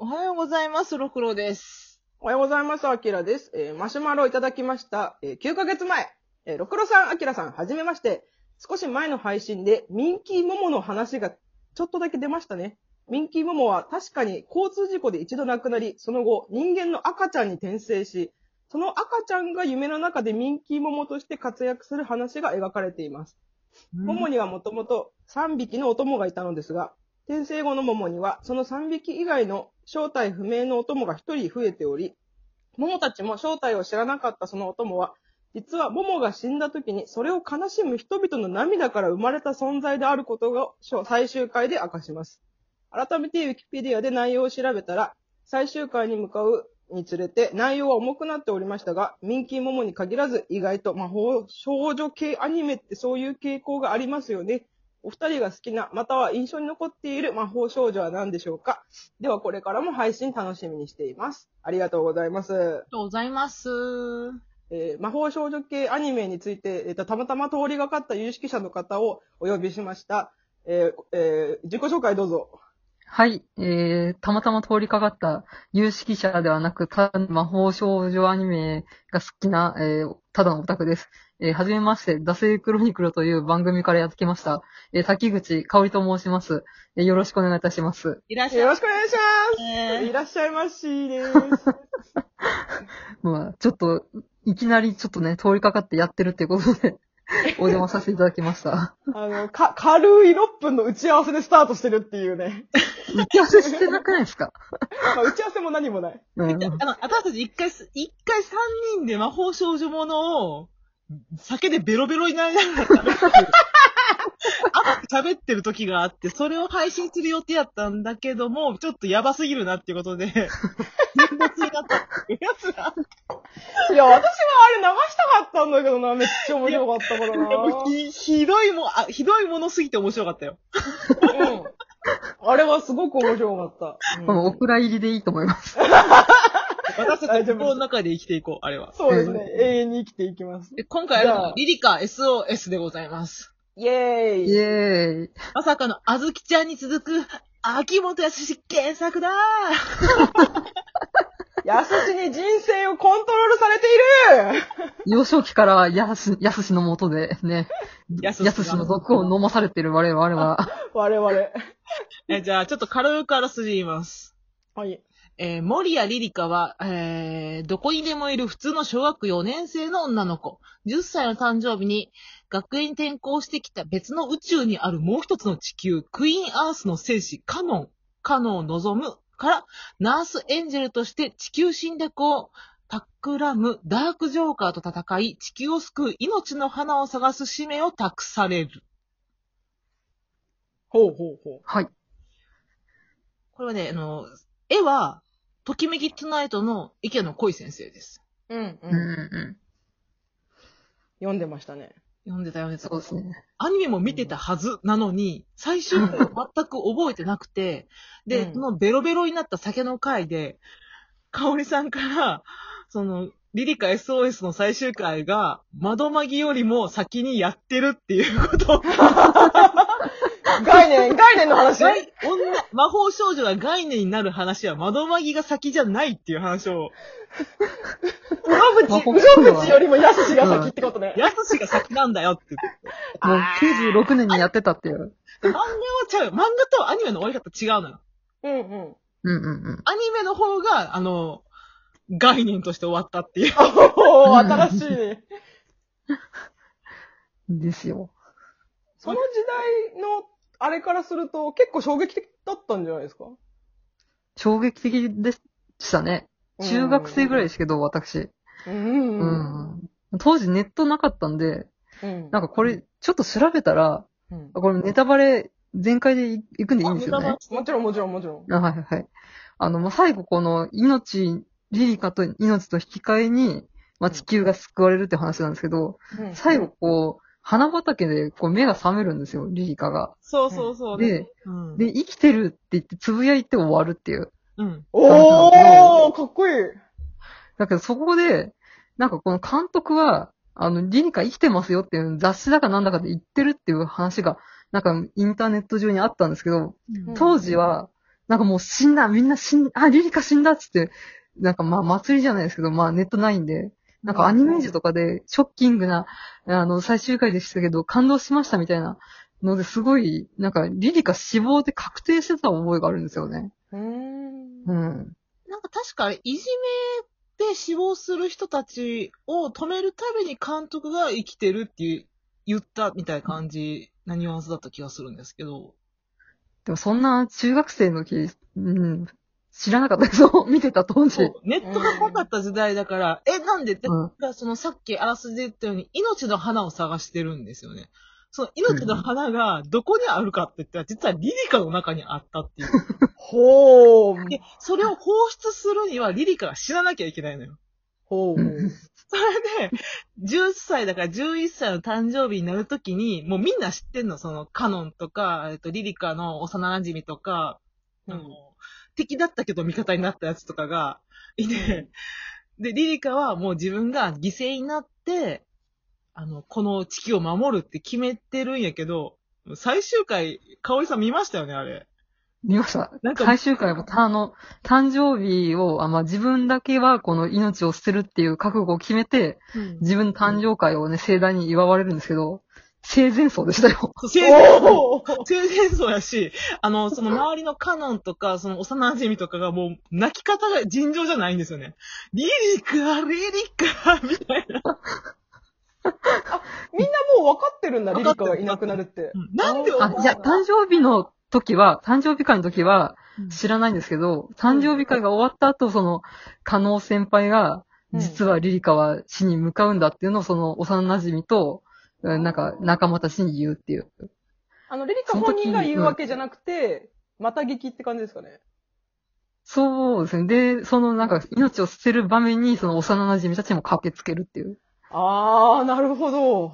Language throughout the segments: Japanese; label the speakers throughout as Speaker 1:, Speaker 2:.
Speaker 1: おはようございます、ろくろです。
Speaker 2: おはようございます、あきらです。えーマシュマロをいただきました。えー9ヶ月前、えー、ろくろさん、あきらさん、はじめまして。少し前の配信で、ミンキーモモの話がちょっとだけ出ましたね。ミンキーモモは確かに交通事故で一度亡くなり、その後、人間の赤ちゃんに転生し、その赤ちゃんが夢の中でミンキーモモとして活躍する話が描かれています。モモにはもともと3匹のお供がいたのですが、転生後のモモにはその3匹以外の正体不明のお供が1人増えており、モモたちも正体を知らなかったそのお供は、実はモモが死んだ時にそれを悲しむ人々の涙から生まれた存在であることが最終回で明かします。改めてウィキペディアで内容を調べたら、最終回に向かうにつれて内容は重くなっておりましたが、ミンキーモモに限らず意外と魔法少女系アニメってそういう傾向がありますよね。お二人が好きな、または印象に残っている魔法少女は何でしょうか？ではこれからも配信楽しみにしています。ありがとうございます。
Speaker 1: ありがとうございます。
Speaker 2: えー魔法少女系アニメについて、えーとたまたま通りがかった有識者の方をお呼びしました。えーえー自己紹介どうぞ。
Speaker 3: はい、えー、たまたま通りかかった有識者ではなく、ただの魔法少女アニメが好きな、えー、ただのオタクです。えー、はじめまして、惰性クロニクルという番組からやってきました。えー、滝口香織と申します。えー、よろしくお願いいたします。
Speaker 1: いらっしゃい。
Speaker 2: よろしくお願いします。
Speaker 1: ね
Speaker 2: いらっしゃいましです。
Speaker 3: まあ、ちょっと、いきなりちょっとね、通りかかってやってるっていうことで、お邪魔させていただきました。
Speaker 2: あの、か、軽い6分の打ち合わせでスタートしてるっていうね。
Speaker 3: 打ち合わせしてなくないですか？
Speaker 2: まあ、打ち合わせも何もない。
Speaker 3: うん。
Speaker 1: あの、私たち一回す、一回三人で魔法少女ものを、酒でベロベロになりながら喋ってる。あ喋ってる時があって、それを配信する予定やったんだけども、ちょっとやばすぎるなっていうことで、現没になったっていうやつが。
Speaker 2: いや、私はあれ流したかったんだけどな。めっちゃ面白かったからな。
Speaker 1: ひひどいもん、あ、ひどいものすぎて面白かったよ。
Speaker 2: うん。あれはすごく面白かった。
Speaker 3: このお蔵入りでいいと思います。
Speaker 1: 私たち心の中で生きていこう、あれは。
Speaker 2: そうですね。永遠に生きていきます。
Speaker 1: で今回はリリカ SOS でございます。
Speaker 2: イェーイ
Speaker 3: イエーイ。
Speaker 1: まさかのあずきちゃんに続く、秋元康原作だ
Speaker 2: やすしに人生をコントロールされている
Speaker 3: 幼少期からやす、やすしのもとでね、
Speaker 1: やすしが
Speaker 3: やすしの毒を飲まされてる我々は、
Speaker 2: 我々。
Speaker 1: えじゃあ、ちょっと軽くあらすじ言います。
Speaker 2: はい。
Speaker 1: えー森谷リリカは、えーどこにでもいる普通の小学4年生の女の子。10歳の誕生日に学園に転校してきた別の宇宙にあるもう一つの地球、クイーンアースの戦士、カノン、カノンを望むから、ナースエンジェルとして地球侵略を企むダークジョーカーと戦い、地球を救う命の花を探す使命を託される。
Speaker 2: ほうほうほ
Speaker 3: はい。
Speaker 1: これはね、あの、絵は、ときめきトゥナイトの池野恋先生です。
Speaker 2: う。うん、
Speaker 3: うんうん
Speaker 2: うん。
Speaker 3: う
Speaker 2: 読んでましたね。
Speaker 1: 読んでた読んで
Speaker 3: ん。
Speaker 1: た。
Speaker 3: そうですね。
Speaker 1: アニメも見てたはずなのに、最終回を全く覚えてなくて、で、
Speaker 2: うん
Speaker 1: そのベロベロになった酒の回で、かおりさんから、その、リリカ SOS の最終回が、窓マギよりも先にやってるっていうことを、
Speaker 2: 概念、概念の話？
Speaker 1: 概女、魔法少女が概念になる話は窓マギが先じゃないっていう話を、
Speaker 2: うろぶち、うろぶちよりもやすしが先ってことね。
Speaker 1: やすしが先なんだよって言って。
Speaker 3: もう96年にやってたっていう。
Speaker 1: 漫画はちゃうよ。漫画とアニメの終わり方違うのよ。
Speaker 2: うんうん。
Speaker 3: うんうんうん。
Speaker 1: アニメの方が、あの、概念として終わったっていう。
Speaker 2: おー、新しいね。
Speaker 3: ですよ。
Speaker 2: その時代の、あれからすると、結構衝撃的だったんじゃないですか？
Speaker 3: 衝撃的でしたね。中学生ぐらいですけど、私。
Speaker 2: う。
Speaker 3: うんん。当時ネットなかったんで、
Speaker 2: うん。
Speaker 3: なんかこれ、ちょっと調べたら、
Speaker 2: うん、
Speaker 3: これネタバレ全開でいいくんでいいんですよね？
Speaker 2: もちろんもちろんもちろん。
Speaker 3: あはいはいはい。あの、まあ、最後この命、リリカと命と引き換えに、まあ、地球が救われるって話なんですけど、
Speaker 2: うん
Speaker 3: 最後こう、花畑でこう目が覚めるんですよ、リリカが。
Speaker 1: そうそうそう。
Speaker 3: で、
Speaker 1: うん。
Speaker 3: で、生きてるって言ってつぶやいて終わるっていう。
Speaker 1: うん。
Speaker 2: おー、かっこいい。
Speaker 3: だけどそこで、なんかこの監督は、あの、リリカ生きてますよっていう雑誌だかなんだかで言ってるっていう話が、なんかインターネット上にあったんですけど、
Speaker 2: うん
Speaker 3: 当時は、なんかもう死んだ、みんな死ん、あ、リリカ死んだっつって、なんかまあ祭りじゃないですけど、まあネットないんで、なんかアニメージュとかでショッキングな、あの、最終回でしたけど、感動しましたみたいなのですごい、なんかリリカ死亡で確定してた覚えがあるんですよね。
Speaker 2: うーん。
Speaker 3: うん。
Speaker 1: なんか確か、いじめで死亡する人たちを止めるために監督が生きてるって言ったみたいな感じなニュアンスだった気がするんですけど。
Speaker 3: でもそんな中学生の時、うん、知らなかったですよ。見てた当時。
Speaker 1: そうネットがなかった時代だから、え、なんでだ
Speaker 3: うん
Speaker 1: からそのさっきあらすじで言ったように、命の花を探してるんですよね。その命の花がどこにあるかって言ったら、実はリリカの中にあったっていう。
Speaker 2: ほう。
Speaker 1: で、それを放出するにはリリカが知らなきゃいけないのよ。
Speaker 2: ほう。
Speaker 3: う ん
Speaker 1: それで、10歳だから11歳の誕生日になるときに、もうみんな知ってんの、そのカノンとか、えっと、リリカの幼馴染とか、あの、敵だったけど味方になったやつとかがいて、で、リリカはもう自分が犠牲になって、あの、この地球を守るって決めてるんやけど、最終回、かおりさん見ましたよね、あれ。
Speaker 3: 見ました
Speaker 1: なん。か
Speaker 3: 最終回も、あの、誕生日を、あまあ、自分だけはこの命を捨てるっていう覚悟を決めて、自分の誕生会をね、盛大に祝われるんですけど、生前葬でしたよ。
Speaker 1: そう生前
Speaker 2: おー
Speaker 1: 生前葬やし、あの、その周りのカノンとか、その幼馴染とかがもう、泣き方が尋常じゃないんですよね。リリカ、リリカ、みたいな。
Speaker 2: みんなもう分かってるんだ、リリカがいなくなるって。
Speaker 1: うんなんで
Speaker 3: あ、いや、誕生日の時は、誕生日会の時は
Speaker 1: うん
Speaker 3: 知らないんですけど、誕生日会が終わった後、その、加納先輩が、
Speaker 2: うん
Speaker 3: 実はリリカは死に向かうんだっていうのを、その幼馴染と、うんなんか仲間たちに言うっていう。
Speaker 2: あの、リリカ本人が言うわけじゃなくて、また聞きって感じですかね。
Speaker 3: そうですね。で、そのなんか命を捨てる場面に、その幼馴染たちも駆けつけるっていう。
Speaker 2: あー、なるほど。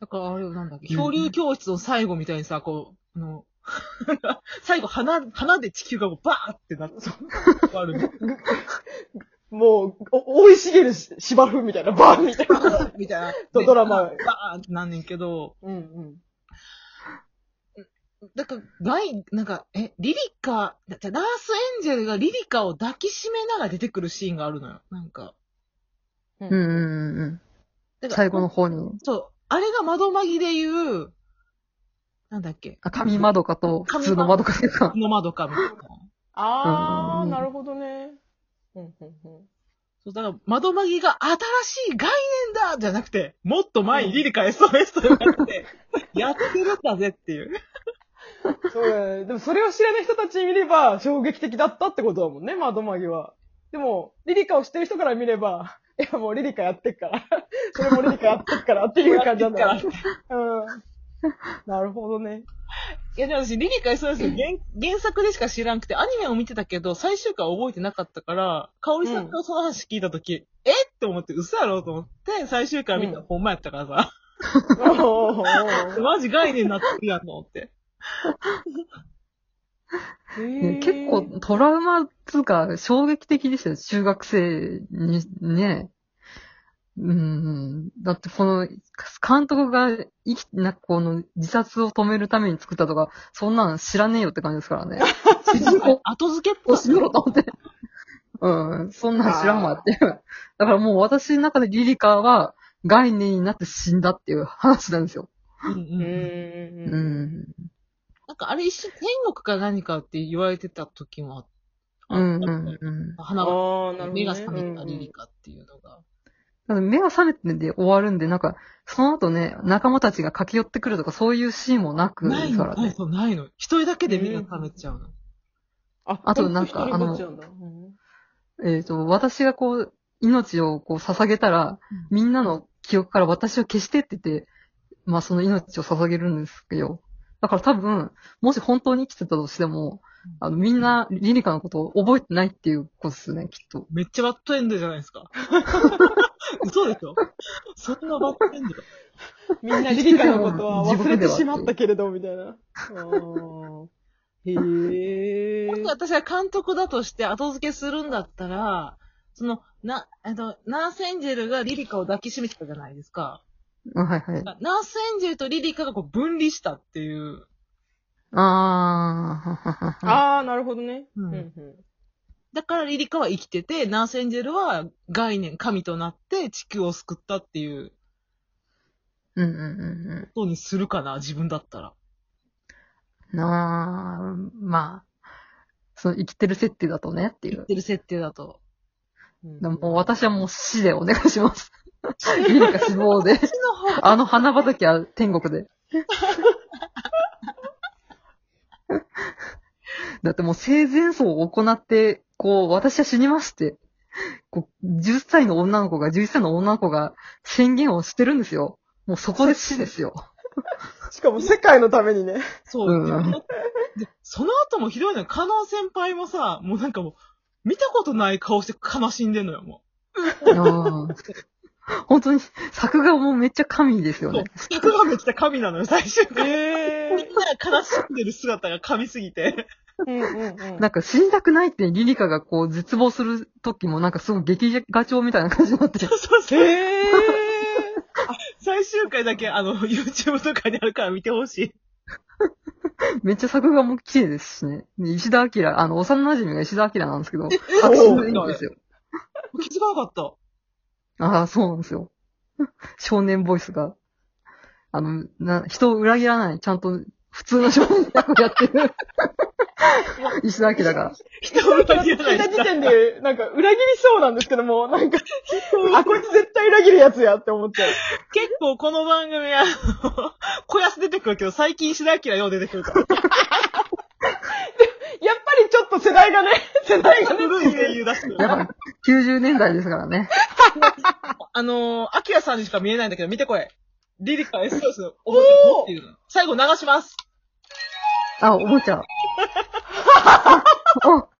Speaker 1: だからあれなんだっけ、
Speaker 3: うん
Speaker 1: 漂流教室の最後みたいにさ、こう、あの、最後花、花で地球がこうバーってなって、終わるね。
Speaker 2: もう、お、生い茂るし芝生みたいな、バーンみたいな。
Speaker 1: みたいな。
Speaker 2: ドドラマ
Speaker 1: バーってなんねんけど、
Speaker 2: うんうん。
Speaker 1: だから、ガイ、なんか、え、リリカ、だってラースエンジェルがリリカを抱きしめながら出てくるシーンがあるのよ。なんか。
Speaker 2: う
Speaker 3: うんうんうんうん。
Speaker 1: だから
Speaker 3: 最後の方に。
Speaker 1: そう。あれが窓マギで言う、なんだっけ、
Speaker 3: あ、紙窓かと普通の窓かですか。
Speaker 1: の窓かみたいな。
Speaker 2: あー、
Speaker 3: うん
Speaker 2: なるほどね。うんうんうん
Speaker 1: そう、だから、窓マギが新しい概念だじゃなくて、もっと前にリリカ SOS と言われて、やってるんだぜっていう。
Speaker 2: そうだね。でもそれを知らない人たちに見れば衝撃的だったってことだもんね、窓マギは。でも、リリカを知ってる人から見れば、いやもうリリカやってっから。それもリリカやってっからっていう感じなんだ
Speaker 1: やってっ
Speaker 2: うん。なるほどね。
Speaker 1: いや、でも私、リリカ SOS 原原作でしか知らんくて、アニメを見てたけど、最終回覚えてなかったから、かおりさんがその話聞いたとき、え？って思って、嘘やろと思って、最終回見たら
Speaker 2: うん
Speaker 1: ほんまやったからさ、マジ概念になってるやんと思って。
Speaker 3: 結構トラウマつうか衝撃的でしたよ。中学生にね。うん。だってこの、監督が生き、なんかこの自殺を止めるために作ったとか、そんなの知らねえよって感じですからね。
Speaker 1: 後付けっぽい。
Speaker 3: しろと思って。うん。そんなん知らんわっていう。だからもう私の中でリリカは概念になって死んだっていう話なんですよ。
Speaker 1: うんうん
Speaker 2: う
Speaker 1: うん
Speaker 2: ん。
Speaker 3: ん。
Speaker 1: なんかあれ一瞬天国か何かって言われてた時もあ
Speaker 3: うん。
Speaker 1: った。
Speaker 3: うん。うん。
Speaker 1: 花が、
Speaker 2: あー、なるほど、ね。
Speaker 1: 目が覚めたリリカっていうのが。
Speaker 3: 目が覚めてで終わるんで、なんか、その後ね、仲間たちが駆け寄ってくるとか、そういうシーンもなく
Speaker 1: ないの、
Speaker 3: からね。
Speaker 1: ないの、ないの。一人だけで目が覚めちゃうの。
Speaker 2: あ
Speaker 3: あとなんか
Speaker 2: 一人ぼっちなんだうん
Speaker 3: えっ、と、私がこう、命をこう捧げたら、
Speaker 1: うん
Speaker 3: みんなの記憶から私を消してって言って、まあその命を捧げるんですけど、だから多分、もし本当に生きてたとしても、あの、みんなリリカのことを覚えてないっていうことですね、きっと。
Speaker 1: めっちゃバッドエンドじゃないですか。嘘でしょ？そんなバッドエンド？だ。
Speaker 2: みんなリリカのことは
Speaker 3: 地
Speaker 2: 忘れてしまったけれど、みたいな。へえ。
Speaker 1: もし私が監督だとして後付けするんだったら、その、な、えっと、ナースエンジェルがリリカを抱きしめてたじゃないですか。
Speaker 3: あはいはい。
Speaker 1: ナースエンジェルとリリカがこう分離したっていう。
Speaker 3: あー。
Speaker 2: あー、なるほどね。
Speaker 1: うん
Speaker 2: うんうん
Speaker 1: だからリリカは生きてて、ナースエンジェルは概念、神となって地球を救ったっていう
Speaker 3: うんうんうん
Speaker 1: ことにするかな、自分だったら。
Speaker 3: うん。なあ、まあ、その生きてる設定だとねっていう。
Speaker 1: 言ってる設定だと。
Speaker 2: うん
Speaker 3: でももう私はもう死でお願いします。リリカ死亡で。あの花畑は天国で。だってもう生前葬を行って、こう、私は死にますって、こう、10歳の女の子が、11歳の女の子が宣言をしてるんですよ。もうそこで死ですよ。
Speaker 2: しかも世界のためにね。
Speaker 1: そう。
Speaker 3: うん
Speaker 1: でその後もひどいのよ。カノン先輩もさ、もうなんかもう、見たことない顔して悲しんでんのよ、も
Speaker 3: うん本当に、作画もめっちゃ神ですよね。。
Speaker 1: 作がめっちゃ神なのよ、最終回。
Speaker 2: え
Speaker 1: みんなが悲しんでる姿が神すぎて。
Speaker 2: うんうんうん。
Speaker 3: なんか死にたくないってリリカがこう絶望する時もなんかすごい劇画調みたいな感じになって。
Speaker 1: そうそうそう。
Speaker 2: えー。
Speaker 1: 最終回だけ、あの、YouTube とかにあるから見てほしい。
Speaker 3: めっちゃ作画も綺麗ですしね。で石田明、あの、幼馴染が石田明なんですけど、
Speaker 1: え
Speaker 3: 白
Speaker 1: そう
Speaker 3: 紙のいいんですよ。
Speaker 1: 気づかなかった。
Speaker 3: ああ、そうなんですよ。少年ボイスが、あの、な、人を裏切らない、ちゃんと普通の少年役をやってる。石田明だから。
Speaker 1: 人を裏切らない
Speaker 2: 聞いた時点で、なんか裏切りそうなんですけども、なんか、あ、こいつ絶対裏切るやつやって思っちゃう。
Speaker 1: 結構この番組、あの、小安出てくるけど、最近白明よう出てくるから。
Speaker 2: やっぱりちょっと世代がね、世代がね、
Speaker 1: 古い声優出してる。
Speaker 3: やっぱ、90年代ですからね。
Speaker 1: あのー、アキラさんにしか見えないんだけど、見てこれ。リリカ SOS 覚えてるっていうの。最後流します。
Speaker 3: あ、おもちゃ。